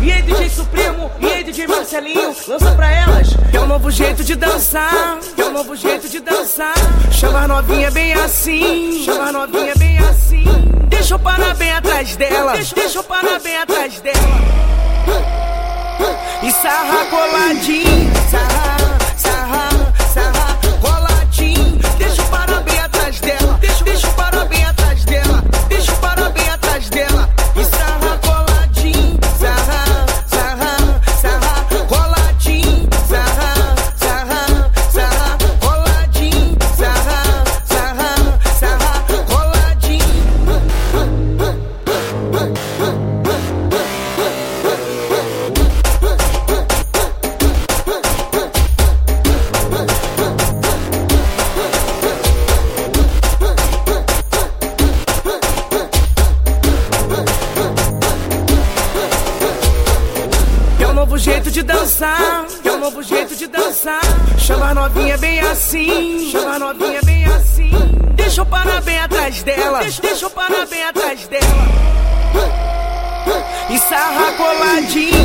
E aí, DJ Supremo, e aí, DJ Marcelinho, lança pra elas. É um novo jeito de dançar, é um novo jeito de dançar. Chama a novinha bem assim, chama a novinha bem assim. Deixa eu parar bem atrás dela, deixa, deixa eu parar bem atrás dela. E sarra coladinho, novo jeito de dançar, é um novo jeito de dançar. Chama novinha bem assim, chama novinha bem assim. Deixa eu parar bem atrás dela, deixa, eu parar bem atrás dela. E sarra coladinho, sarra,